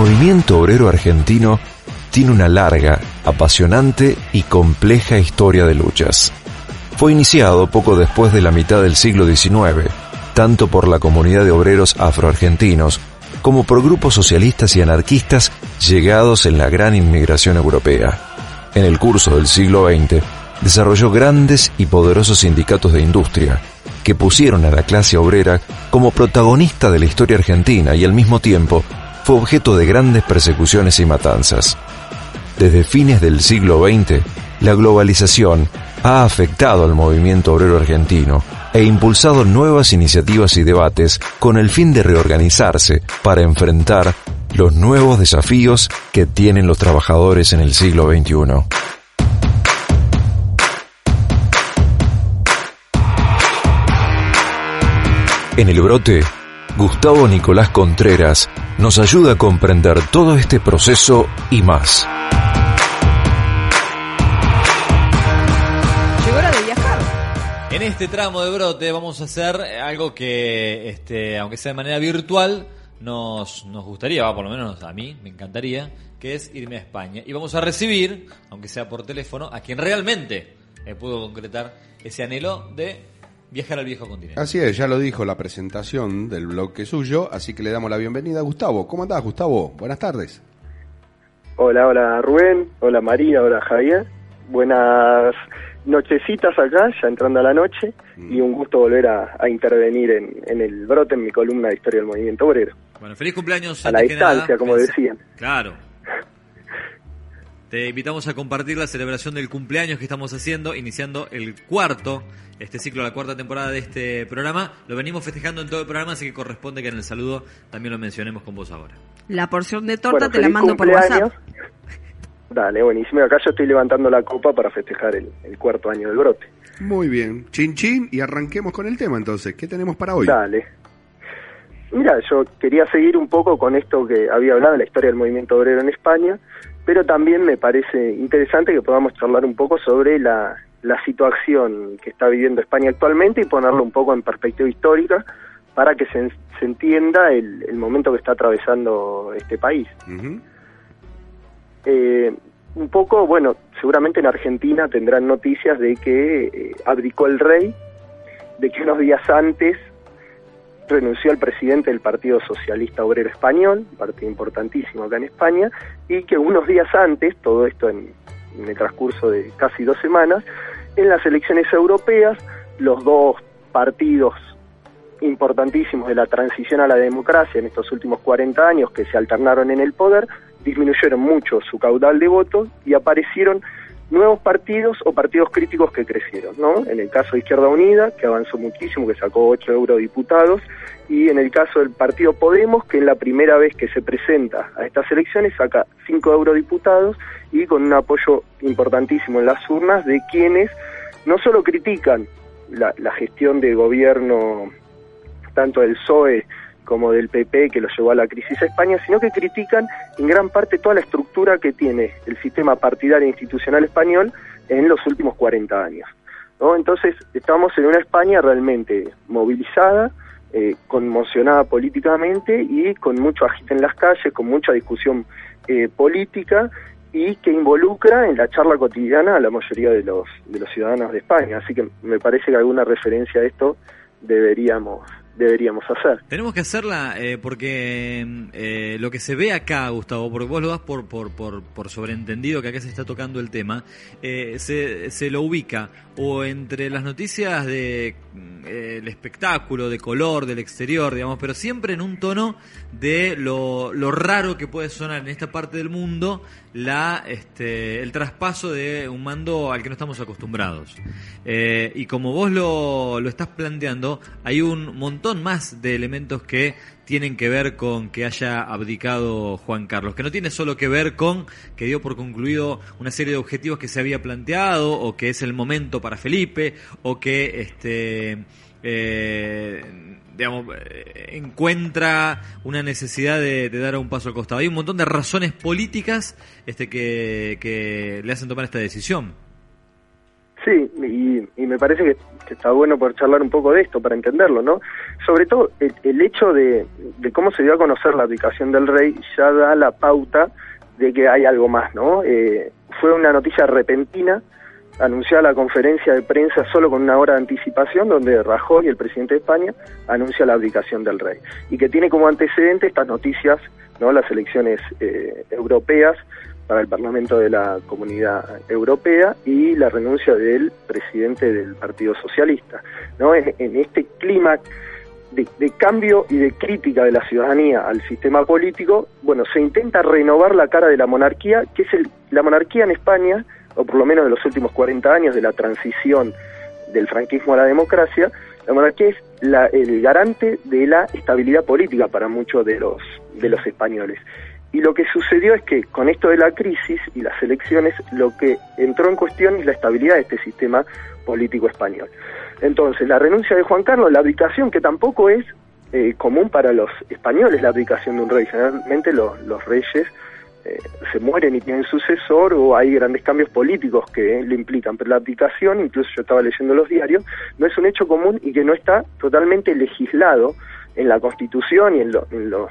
El movimiento obrero argentino tiene una larga, apasionante y compleja historia de luchas. Fue iniciado poco después de la mitad del siglo XIX, tanto por la comunidad de obreros afroargentinos como por grupos socialistas y anarquistas llegados en la gran inmigración europea. En el curso del siglo XX, desarrolló grandes y poderosos sindicatos de industria, que pusieron a la clase obrera como protagonista de la historia argentina y al mismo tiempo fue objeto de grandes persecuciones y matanzas. Desde fines del siglo XX, la globalización ha afectado al movimiento obrero argentino e impulsado nuevas iniciativas y debates con el fin de reorganizarse para enfrentar los nuevos desafíos que tienen los trabajadores en el siglo XXI. En el brote, Gustavo Nicolás Contreras nos ayuda a comprender todo este proceso y más. Llegó hora de viajar. En este tramo de brote vamos a hacer algo que, este, aunque sea de manera virtual, nos, nos gustaría, va, por lo menos a mí, me encantaría, que es irme a España. Y vamos a recibir, aunque sea por teléfono, a quien realmente me pudo concretar ese anhelo de viajar al viejo continente. Así es, ya lo dijo la presentación del bloque suyo, así que le damos la bienvenida a Gustavo. ¿Cómo andás, Gustavo? Buenas tardes. Hola, hola Rubén, hola María, hola Javier. Buenas nochecitas acá, ya entrando a la noche, y un gusto volver a, a intervenir en, en el brote, en mi columna de Historia del Movimiento Obrero. Bueno, feliz cumpleaños. A la nada. distancia, como decían. Claro. Te invitamos a compartir la celebración del cumpleaños que estamos haciendo, iniciando el cuarto, este ciclo, la cuarta temporada de este programa. Lo venimos festejando en todo el programa, así que corresponde que en el saludo también lo mencionemos con vos ahora. La porción de torta Bueno, te la mando por cumpleaños. WhatsApp. Dale, buenísimo. Acá yo estoy levantando la copa para festejar el, el cuarto año del brote. Muy bien. Chin chin y arranquemos con el tema entonces. ¿Qué tenemos para hoy? Dale. Mira, yo quería seguir un poco con esto que había hablado de la historia del movimiento obrero en España, pero también me parece interesante que podamos charlar un poco sobre la, la situación que está viviendo España actualmente y ponerlo un poco en perspectiva histórica para que se, se entienda el, el momento que está atravesando este país. Eh, un poco, bueno, seguramente en Argentina tendrán noticias de que eh, abdicó el rey, de que unos días antes renunció al presidente del Partido Socialista Obrero Español, un partido importantísimo acá en España, y que unos días antes, todo esto en, en el transcurso de casi dos semanas, en las elecciones europeas, los dos partidos importantísimos de la transición a la democracia en estos últimos 40 años que se alternaron en el poder, disminuyeron mucho su caudal de votos y aparecieron nuevos partidos o partidos críticos que crecieron, ¿no? En el caso de Izquierda Unida, que avanzó muchísimo, que sacó 8 eurodiputados, y en el caso del partido Podemos, que es la primera vez que se presenta a estas elecciones, saca 5 eurodiputados y con un apoyo importantísimo en las urnas de quienes no solo critican la, la gestión de gobierno tanto del PSOE como del PP que lo llevó a la crisis a España, sino que critican en gran parte toda la estructura que tiene el sistema partidario e institucional español en los últimos 40 años. ¿no? Entonces, estamos en una España realmente movilizada, eh, conmocionada políticamente y con mucho agite en las calles, con mucha discusión eh, política y que involucra en la charla cotidiana a la mayoría de los, de los ciudadanos de España. Así que me parece que alguna referencia a esto deberíamos deberíamos hacer. Tenemos que hacerla eh, porque eh, lo que se ve acá, Gustavo, porque vos lo das por, por, por, por sobreentendido que acá se está tocando el tema, eh, se, se lo ubica o entre las noticias de mm, eh, el espectáculo, de color, del exterior, digamos, pero siempre en un tono de lo, lo raro que puede sonar en esta parte del mundo la este, el traspaso de un mando al que no estamos acostumbrados. Eh, y como vos lo, lo estás planteando, hay un montón más de elementos que tienen que ver con que haya abdicado Juan Carlos, que no tiene solo que ver con que dio por concluido una serie de objetivos que se había planteado, o que es el momento para Felipe, o que este eh, digamos, eh, encuentra una necesidad de, de dar un paso al costado. Hay un montón de razones políticas este, que, le hacen tomar esta decisión. Sí, y, me parece que está bueno poder charlar un poco de esto para entenderlo, ¿no? Sobre todo el, hecho de, de, cómo se dio a conocer la abdicación del rey ya da la pauta de que hay algo más, ¿no? Eh, fue una noticia repentina, anunciada la conferencia de prensa solo con una hora de anticipación, donde Rajoy, el presidente de España, anuncia la abdicación del rey. Y que tiene como antecedente estas noticias, ¿no? las elecciones eh, europeas para el Parlamento de la Comunidad Europea y la renuncia del presidente del Partido Socialista. ¿no? En, en este clima de, de, cambio y de crítica de la ciudadanía al sistema político, bueno, se intenta renovar la cara de la monarquía, que es el, la monarquía en España, o por lo menos de los últimos 40 años de la transición del franquismo a la democracia, la monarquía es la, el garante de la estabilidad política para muchos de los, de los españoles. Y lo que sucedió es que con esto de la crisis y las elecciones, lo que entró en cuestión es la estabilidad de este sistema político español. Entonces, la renuncia de Juan Carlos, la abdicación, que tampoco es eh, común para los españoles, la abdicación de un rey. Generalmente los, los reyes eh, se mueren y tienen sucesor o hay grandes cambios políticos que lo implican, pero la abdicación, incluso yo estaba leyendo los diarios, no es un hecho común y que no está totalmente legislado en la Constitución y en, lo, en los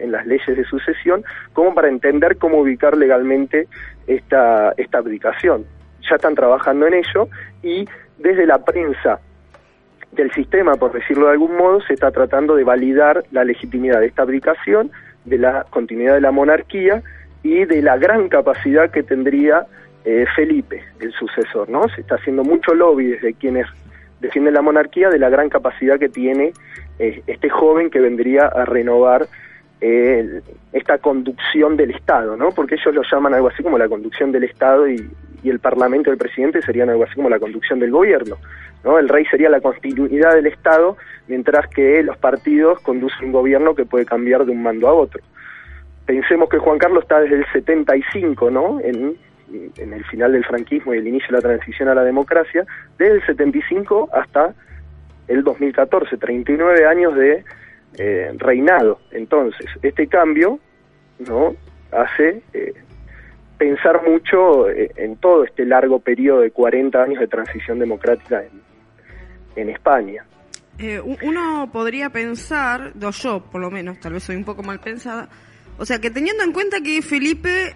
en las leyes de sucesión como para entender cómo ubicar legalmente esta, esta abdicación. Ya están trabajando en ello y desde la prensa del sistema, por decirlo de algún modo, se está tratando de validar la legitimidad de esta abdicación, de la continuidad de la monarquía y de la gran capacidad que tendría eh, Felipe, el sucesor, ¿no? Se está haciendo mucho lobby desde quienes defienden la monarquía de la gran capacidad que tiene eh, este joven que vendría a renovar eh, esta conducción del Estado, ¿no? Porque ellos lo llaman algo así como la conducción del Estado y, y el Parlamento del presidente serían algo así como la conducción del gobierno, ¿no? El rey sería la continuidad del Estado, mientras que los partidos conducen un gobierno que puede cambiar de un mando a otro. Pensemos que Juan Carlos está desde el 75, ¿no? En, en el final del franquismo y el inicio de la transición a la democracia, desde el 75 hasta el 2014, 39 años de eh, reinado. Entonces, este cambio no hace eh, pensar mucho eh, en todo este largo periodo de 40 años de transición democrática en, en España. Uno podría pensar, o yo por lo menos, tal vez soy un poco mal pensada, o sea que teniendo en cuenta que Felipe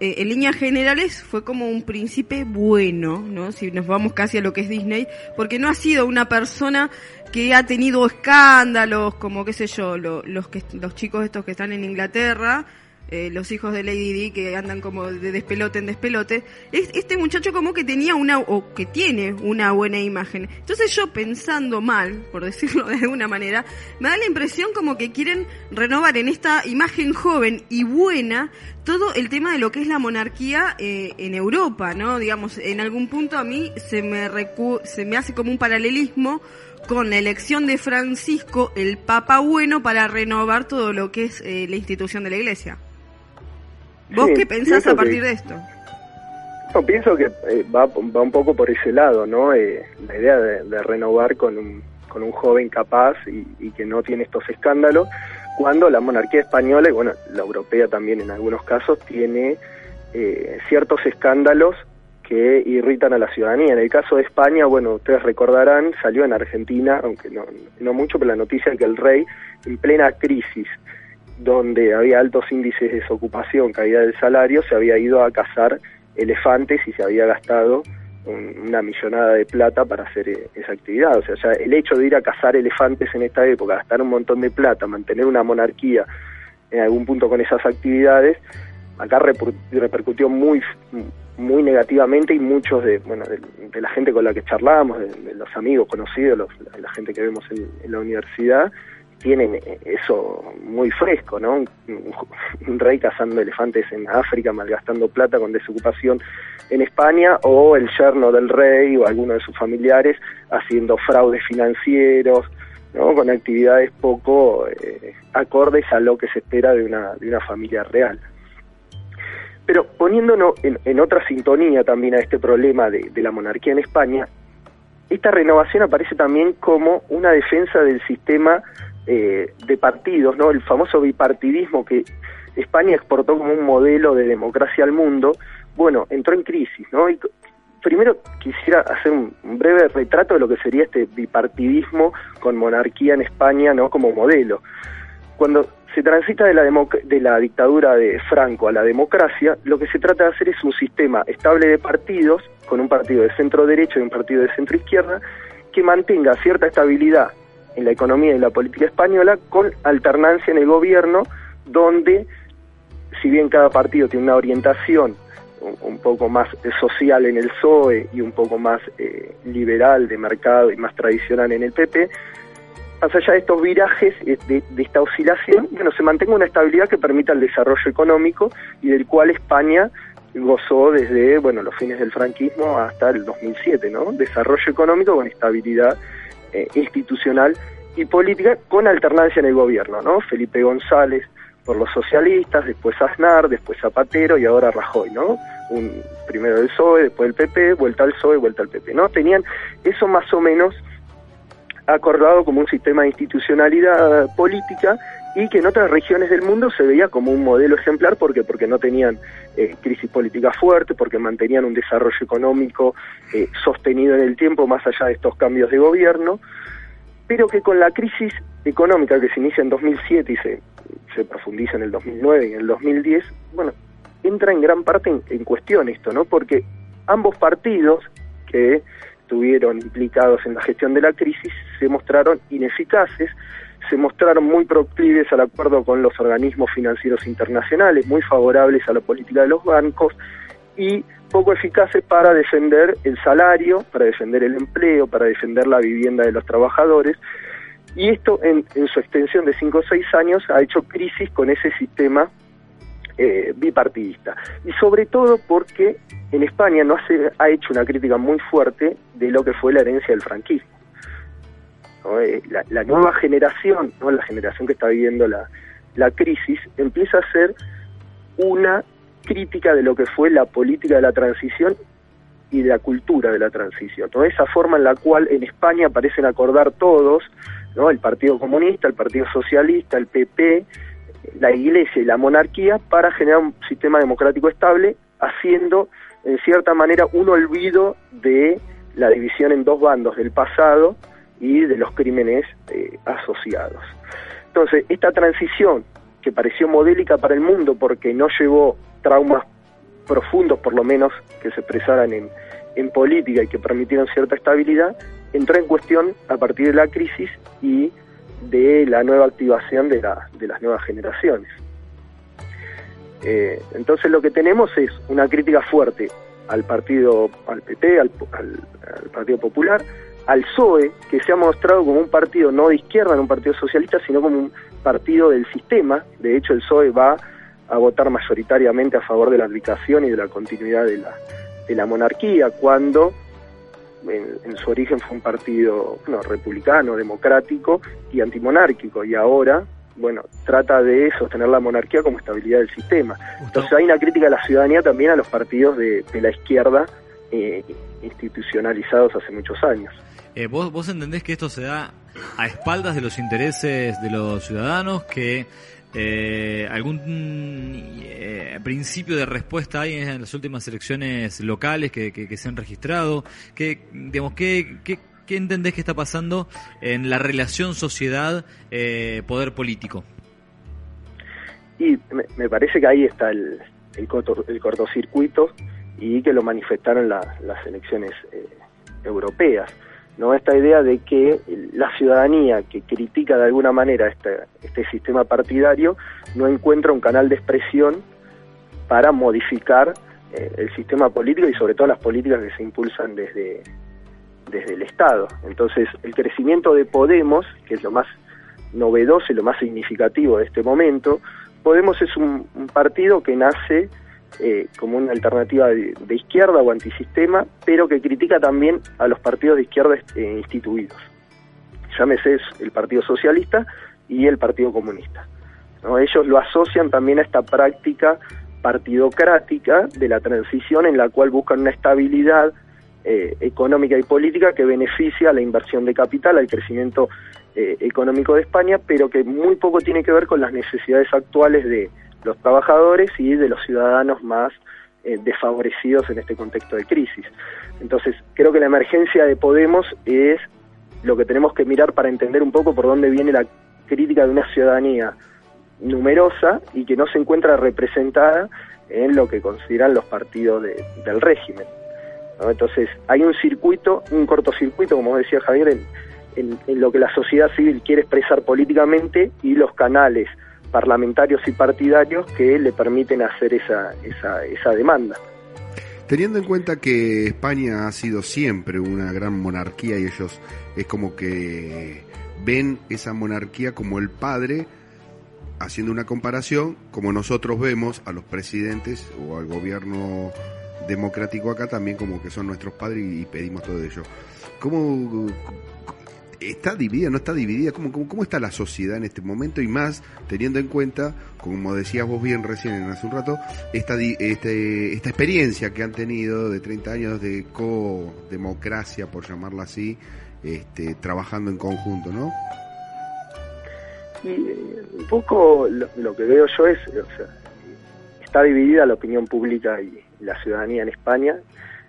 eh, en líneas generales fue como un príncipe bueno, ¿no? Si nos vamos casi a lo que es Disney, porque no ha sido una persona que ha tenido escándalos, como qué sé yo, lo, los que los chicos estos que están en Inglaterra, eh, los hijos de Lady Di que andan como de despelote en despelote, es, este muchacho como que tenía una, o que tiene una buena imagen. Entonces yo pensando mal, por decirlo de alguna manera, me da la impresión como que quieren renovar en esta imagen joven y buena todo el tema de lo que es la monarquía eh, en Europa, ¿no? Digamos, en algún punto a mí se me, recu se me hace como un paralelismo con la elección de Francisco, el Papa bueno, para renovar todo lo que es eh, la institución de la Iglesia. ¿Vos Sí, qué pensás a partir que- de esto? No, pienso que eh, va, va un poco por ese lado, ¿no? Eh, la idea de, de renovar con un, con un joven capaz y, y que no tiene estos escándalos, cuando la monarquía española, y bueno, la europea también en algunos casos, tiene eh, ciertos escándalos que irritan a la ciudadanía. En el caso de España, bueno, ustedes recordarán, salió en Argentina, aunque no, no mucho, pero la noticia de que el rey, en plena crisis, donde había altos índices de desocupación, caída del salario, se había ido a cazar elefantes y se había gastado un- una millonada de plata para hacer eh, esa actividad. O sea, ya el hecho de ir a cazar elefantes en esta época, gastar un montón de plata, mantener una monarquía en algún punto con esas actividades, acá reper- repercutió muy muy negativamente y muchos de bueno de, la gente con la que charlamos, de, los amigos conocidos, los- la, gente que vemos en la universidad, tienen eso muy fresco, ¿no? Un, rey cazando elefantes en África, malgastando plata con desocupación en España, o el yerno del rey o alguno de sus familiares haciendo fraudes financieros, ¿no? Con actividades poco eh, acordes a lo que se espera de una, de una familia real. Pero poniéndonos en, en otra sintonía también a este problema de la monarquía en España, esta renovación aparece también como una defensa del sistema eh, de partidos, ¿no? El famoso bipartidismo que España exportó como un modelo de democracia al mundo, bueno, entró en crisis, ¿no? Y primero quisiera hacer un breve retrato de lo que sería este bipartidismo con monarquía en España, ¿no? Como modelo. Cuando se transita de la, de la dictadura de Franco a la democracia, lo que se trata de hacer es un sistema estable de partidos, con un partido de centro derecho y un partido de centro izquierda, que mantenga cierta estabilidad en la economía y la política española, con alternancia en el gobierno, donde, si bien cada partido tiene una orientación un, poco más social en el PSOE y un poco más eh, liberal de mercado y más tradicional en el PP, más allá de estos virajes, eh, de, esta oscilación, bueno, se mantenga una estabilidad que permita el desarrollo económico y del cual España gozó desde, bueno, los fines del franquismo hasta el 2007, ¿no? Desarrollo económico con estabilidad eh, institucional y política con alternancia en el gobierno, ¿no? Felipe González por los socialistas, después Aznar, después Zapatero y ahora Rajoy, ¿no? Un, primero el PSOE, después el PP, vuelta al PSOE, vuelta al PP, ¿no? Tenían eso más o menos acordado como un sistema de institucionalidad política y que en otras regiones del mundo se veía como un modelo ejemplar porque porque no tenían eh, crisis política fuerte, porque mantenían un desarrollo económico eh, sostenido en el tiempo más allá de estos cambios de gobierno, pero que con la crisis económica que se inicia en 2007 y se, se profundiza en el 2009 y en el 2010, bueno, entra en gran parte en, en cuestión esto, ¿no? Porque ambos partidos que estuvieron implicados en la gestión de la crisis se mostraron ineficaces, se mostraron muy proclives al acuerdo con los organismos financieros internacionales, muy favorables a la política de los bancos y poco eficaces para defender el salario, para defender el empleo, para defender la vivienda de los trabajadores. Y esto en, su extensión de 5 o 6 años ha hecho crisis con ese sistema eh, bipartidista. Y sobre todo porque en España no se ha hecho una crítica muy fuerte de lo que fue la herencia del franquismo. Eh, la, nueva generación, ¿no? la generación que está viviendo la, la crisis, empieza a ser una crítica de lo que fue la política de la transición y de la cultura de la transición. Esa forma en la cual en España parecen acordar todos, ¿no? el Partido Comunista, el Partido Socialista, el PP, la Iglesia y la monarquía, para generar un sistema democrático estable, haciendo en cierta manera un olvido de la división en dos bandos del pasado y de los crímenes eh, asociados. Entonces, esta transición que pareció modélica para el mundo porque no llevó traumas profundos, por lo menos, que se expresaran en, en política y que permitieron cierta estabilidad, entró en cuestión a partir de la crisis y de la nueva activación de, la, de las nuevas generaciones. Eh, entonces lo que tenemos es una crítica fuerte al partido, al PP, al, Partido Popular, al PSOE, que se ha mostrado como un partido no de izquierda, no un partido socialista, sino como un partido del sistema. De hecho, el PSOE va a votar mayoritariamente a favor de la aplicación y de la continuidad de la, de la monarquía, cuando en, en, su origen fue un partido no, republicano, democrático y antimonárquico, y ahora bueno, trata de sostener la monarquía como estabilidad del sistema. Entonces hay una crítica a la ciudadanía también a los partidos de, la izquierda eh, institucionalizados hace muchos años. Eh, ¿vos, ¿Vos entendés que esto se da a espaldas de los intereses de los ciudadanos, que eh, algún principio de respuesta hay en las últimas elecciones locales que, que, se han registrado? ¿Qué, digamos, qué, qué ¿Qué entendés que está pasando en la relación sociedad-poder eh, político? Y me, parece que ahí está el, el, cortocircuito y que lo manifestaron las elecciones eh, europeas. ¿No? Esta idea de que la ciudadanía que critica de alguna manera este, este sistema partidario no encuentra un canal de expresión para modificar eh, el sistema político y sobre todo las políticas que se impulsan desde, desde el Estado. Entonces, el crecimiento de Podemos, que es lo más novedoso y lo más significativo de este momento, Podemos es un, partido que nace eh, como una alternativa de, izquierda o antisistema, pero que critica también a los partidos de izquierda eh, instituidos. Llámese el Partido Socialista y el Partido Comunista. Ellos lo asocian también a esta práctica partidocrática de la transición en la cual buscan una estabilidad eh, económica y política que beneficia a la inversión de capital, al crecimiento eh, económico de España, pero que muy poco tiene que ver con las necesidades actuales de los trabajadores y de los ciudadanos más eh, desfavorecidos en este contexto de crisis. Entonces, creo que la emergencia de Podemos es lo que tenemos que mirar para entender un poco por dónde viene la crítica de una ciudadanía numerosa y que no se encuentra representada en lo que consideran los partidos del régimen. Entonces, hay un circuito, un cortocircuito, como decía Javier, en, en, lo que la sociedad civil quiere expresar políticamente y los canales parlamentarios y partidarios que le permiten hacer esa, esa, esa demanda. Teniendo en cuenta que España ha sido siempre una gran monarquía y ellos es como que ven esa monarquía como el padre, haciendo una comparación, como nosotros vemos a los presidentes o al gobierno democrático acá también como que son nuestros padres y pedimos todo ello. ¿Cómo, está dividida, no está dividida, ¿Cómo, cómo, está la sociedad en este momento y más teniendo en cuenta, como decías vos bien recién hace un rato, esta, este, esta experiencia que han tenido de 30 años de co-democracia, por llamarla así, este, trabajando en conjunto, ¿no? Y eh, un poco lo, que veo yo es, o sea, está dividida la opinión pública y la ciudadanía en España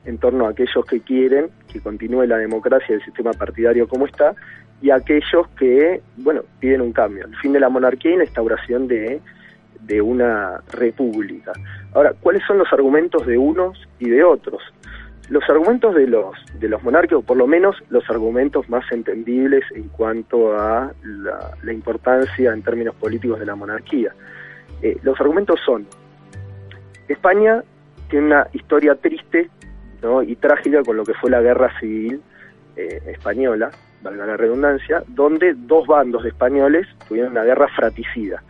en torno a aquellos que quieren que continúe la democracia y el sistema partidario como está, y aquellos que, bueno, piden un cambio, el fin de la monarquía y la instauración de, de una república. Ahora, ¿cuáles son los argumentos de unos y de otros? Los argumentos de los, de los monarcas, o por lo menos los argumentos más entendibles en cuanto a la, importancia en términos políticos de la monarquía. Eh, los argumentos son, España tiene una historia triste y trágica con lo que fue la guerra civil eh, española, valga la redundancia, donde dos bandos de españoles tuvieron una guerra fratricida.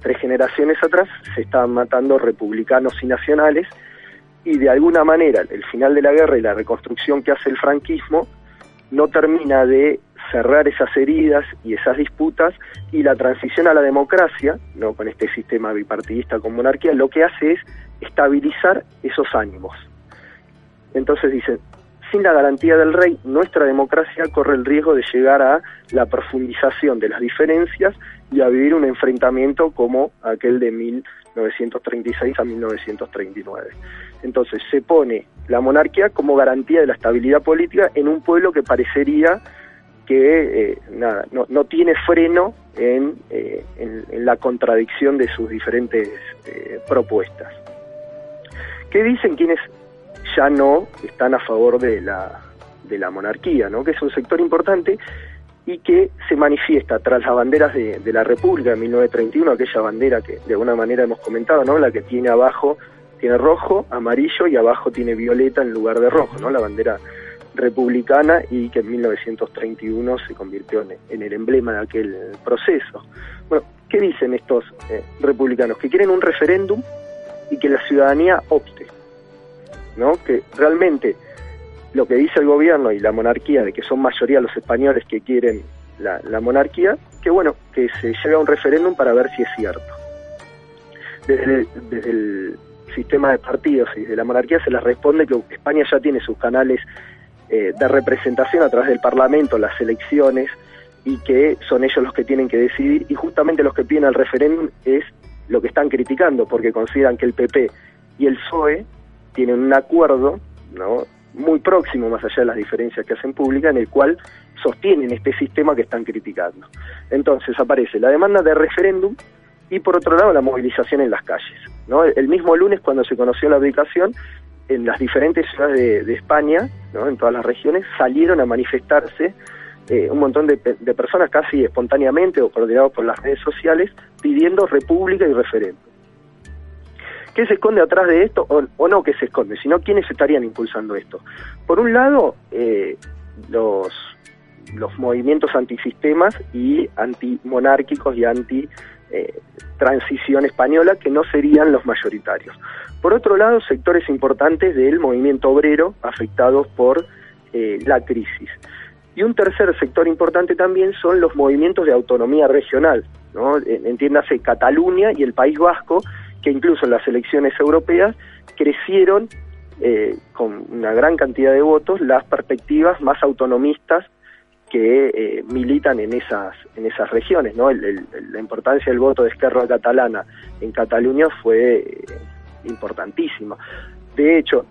Tres generaciones atrás se estaban matando republicanos y nacionales y de alguna manera el final de la guerra y la reconstrucción que hace el franquismo no termina de cerrar esas heridas y esas disputas y la transición a la democracia, no con este sistema bipartidista con monarquía, lo que hace es estabilizar esos ánimos. Entonces dicen, sin la garantía del rey, nuestra democracia corre el riesgo de llegar a la profundización de las diferencias y a vivir un enfrentamiento como aquel de 1936 a 1939. Entonces se pone la monarquía como garantía de la estabilidad política en un pueblo que parecería que eh, nada, no, tiene freno en, eh, en, la contradicción de sus diferentes eh, propuestas. ¿Qué dicen quienes ya no están a favor de la, de la monarquía, ¿no? que es un sector importante y que se manifiesta tras las banderas de, la República de 1931, aquella bandera que de alguna manera hemos comentado, ¿no? la que tiene abajo, tiene rojo, amarillo y abajo tiene violeta en lugar de rojo, ¿no? la bandera republicana y que en 1931 se convirtió en, el emblema de aquel proceso. Bueno, ¿qué dicen estos eh, republicanos? Que quieren un referéndum y que la ciudadanía opte. ¿No? Que realmente lo que dice el gobierno y la monarquía, de que son mayoría los españoles que quieren la, monarquía, que bueno, que se lleve a un referéndum para ver si es cierto. Desde el, sistema de partidos y de la monarquía se les responde que España ya tiene sus canales eh, de representación a través del Parlamento, las elecciones, y que son ellos los que tienen que decidir, y justamente los que piden el referéndum es lo que están criticando, porque consideran que el PP y el PSOE tienen un acuerdo ¿no? muy próximo, más allá de las diferencias que hacen pública, en el cual sostienen este sistema que están criticando. Entonces aparece la demanda de referéndum y por otro lado la movilización en las calles. ¿no? El mismo lunes cuando se conoció la ubicación, en las diferentes ciudades de, España, ¿no? en todas las regiones, salieron a manifestarse eh, un montón de, de, personas casi espontáneamente o coordinados por las redes sociales pidiendo república y referéndum. ¿Qué se esconde atrás de esto o, no qué se esconde, sino quiénes estarían impulsando esto? Por un lado, eh, los, los movimientos antisistemas y antimonárquicos y anti eh, transición española que no serían los mayoritarios. Por otro lado, sectores importantes del movimiento obrero afectados por eh, la crisis. Y un tercer sector importante también son los movimientos de autonomía regional, ¿no? entiéndase Cataluña y el País Vasco, incluso en las elecciones europeas crecieron eh, con una gran cantidad de votos las perspectivas más autonomistas que eh, militan en esas en esas regiones no la importancia del voto de Esquerra Catalana en Cataluña fue eh, importantísima. De hecho,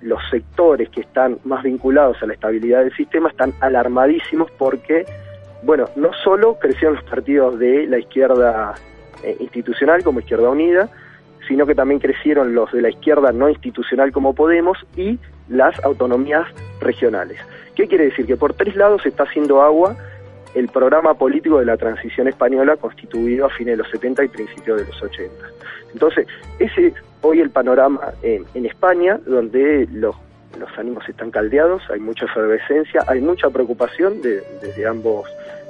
los sectores que están más vinculados a la estabilidad del sistema están alarmadísimos porque, bueno, no solo crecieron los partidos de la izquierda institucional como Izquierda Unida, sino que también crecieron los de la izquierda no institucional como Podemos y las autonomías regionales. ¿Qué quiere decir? Que por tres lados está haciendo agua el programa político de la transición española constituido a fines de los 70 y principios de los 80. Entonces, ese es hoy el panorama en, España, donde los, los, ánimos están caldeados, hay mucha efervescencia, hay mucha preocupación de, desde ambos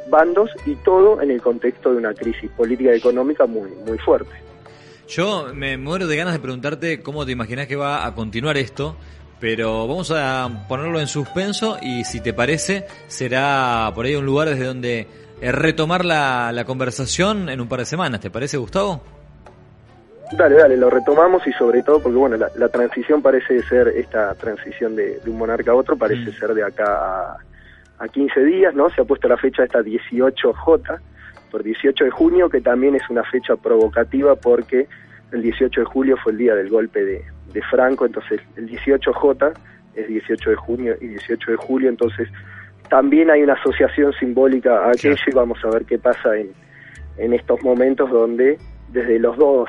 bandos y todo en el contexto de una crisis política y económica muy, muy fuerte. Yo me muero de ganas de preguntarte cómo te imaginas que va a continuar esto, pero vamos a ponerlo en suspenso y si te parece será por ahí un lugar desde donde eh, retomar la, la conversación en un par de semanas. ¿Te parece, Gustavo? Dale, dale, lo retomamos y sobre todo porque, bueno, la, transición parece ser, esta transición de, un monarca a otro parece mm. ser de acá a, a 15 días, ¿no? Se ha puesto la fecha esta 18J, por 18 de junio, que también es una fecha provocativa porque el 18 de julio fue el día del golpe de, de Franco, entonces el 18J es 18 de junio y 18 de julio, entonces también hay una asociación simbólica a aquello y vamos a ver qué pasa en, en estos momentos donde desde los dos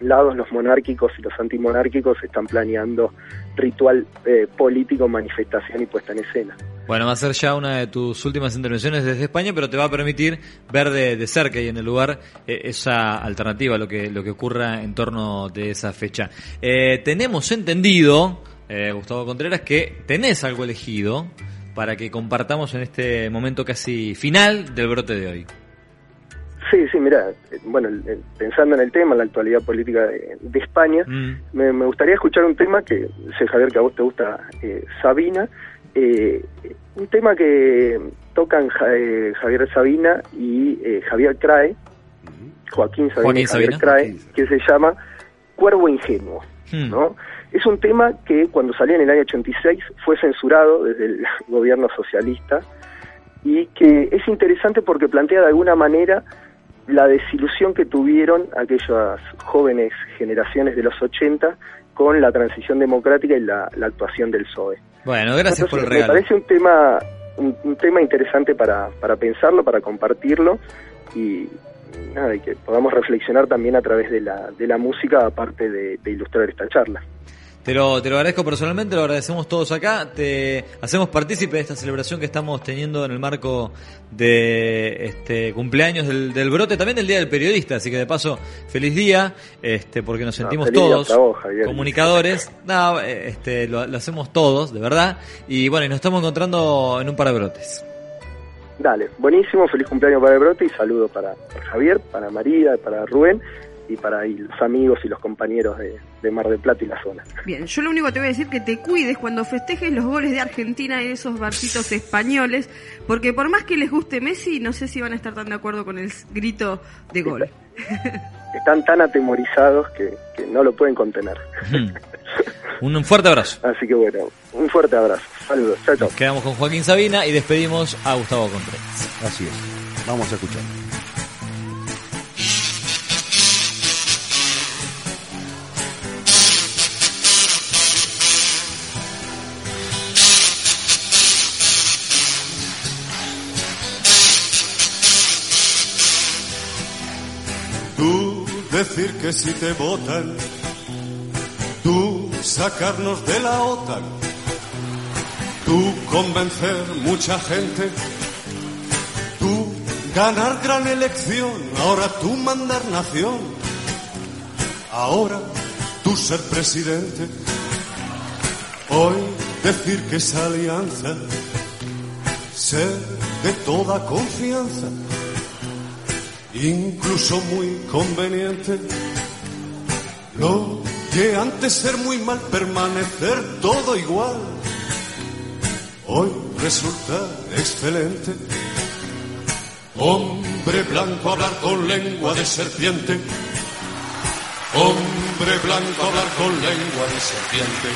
lados, los monárquicos y los antimonárquicos, están planeando ritual eh, político, manifestación y puesta en escena. Bueno, va a ser ya una de tus últimas intervenciones desde España, pero te va a permitir ver de, cerca y en el lugar eh, esa alternativa, lo que, lo que ocurra en torno de esa fecha. Eh, tenemos entendido, Gustavo Contreras, que tenés algo elegido para que compartamos en este momento casi final del brote de hoy. Sí, sí, mira, bueno, pensando en el tema, en la actualidad política de, España, mm. me, gustaría escuchar un tema que sé, Javier, que a vos te gusta, eh, Sabina, eh, un tema que tocan eh, Javier Sabina y Javier Crae, Joaquín Sabina y Javier Crae, que se llama Cuervo Ingenuo, hmm. ¿no? Es un tema que cuando salió en el año 86 fue censurado desde el gobierno socialista y que es interesante porque plantea de alguna manera la desilusión que tuvieron aquellas jóvenes generaciones de los 80 con la transición democrática y la, actuación del PSOE. Bueno, gracias por el regalo. Me parece un tema, un, tema interesante para, para pensarlo, para compartirlo y, nada, y que podamos reflexionar también a través de la, de la música, aparte de ilustrar esta charla. Te lo, te lo agradezco personalmente, lo agradecemos todos acá. Te hacemos partícipe de esta celebración que estamos teniendo en el marco de este cumpleaños del, del brote, también del Día del Periodista. Así que de paso, feliz día, este, porque nos sentimos todos comunicadores. No, este, lo, hacemos todos, de verdad. Y bueno, y nos estamos encontrando en un par de brotes. Dale, buenísimo, feliz cumpleaños para el brote y saludos para Javier, para María, para Rubén y para los amigos y los compañeros de, Mar del Plata y la zona. Bien, yo lo único que te voy a decir que te cuides cuando festejes los goles de Argentina y esos barcitos españoles, porque por más que les guste Messi, no sé si van a estar tan de acuerdo con el grito de gol. Están tan atemorizados que, no lo pueden contener. Un fuerte abrazo. Así que bueno, un fuerte abrazo. Saludos. Chao, quedamos con Joaquín Sabina y despedimos a Gustavo Contreras. Así es. Vamos a escuchar. Decir que si te votan, tú sacarnos de la OTAN, tú convencer mucha gente, tú ganar gran elección, ahora tú mandar nación, ahora tú ser presidente, hoy decir que esa alianza, ser de toda confianza incluso muy conveniente. Lo que antes ser muy mal, permanecer todo igual, hoy resulta excelente. Hombre blanco hablar con lengua de serpiente. Hombre blanco hablar con lengua de serpiente.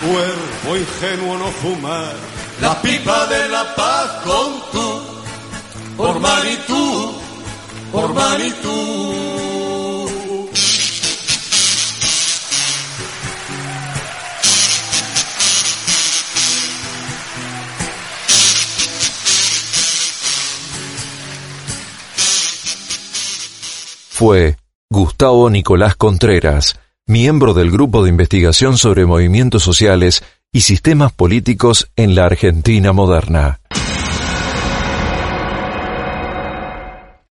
Cuervo ingenuo no fumar. La pipa de la paz con tú por Maritú, por Maritú. Fue Gustavo Nicolás Contreras, miembro del Grupo de Investigación sobre Movimientos Sociales y Sistemas Políticos en la Argentina Moderna.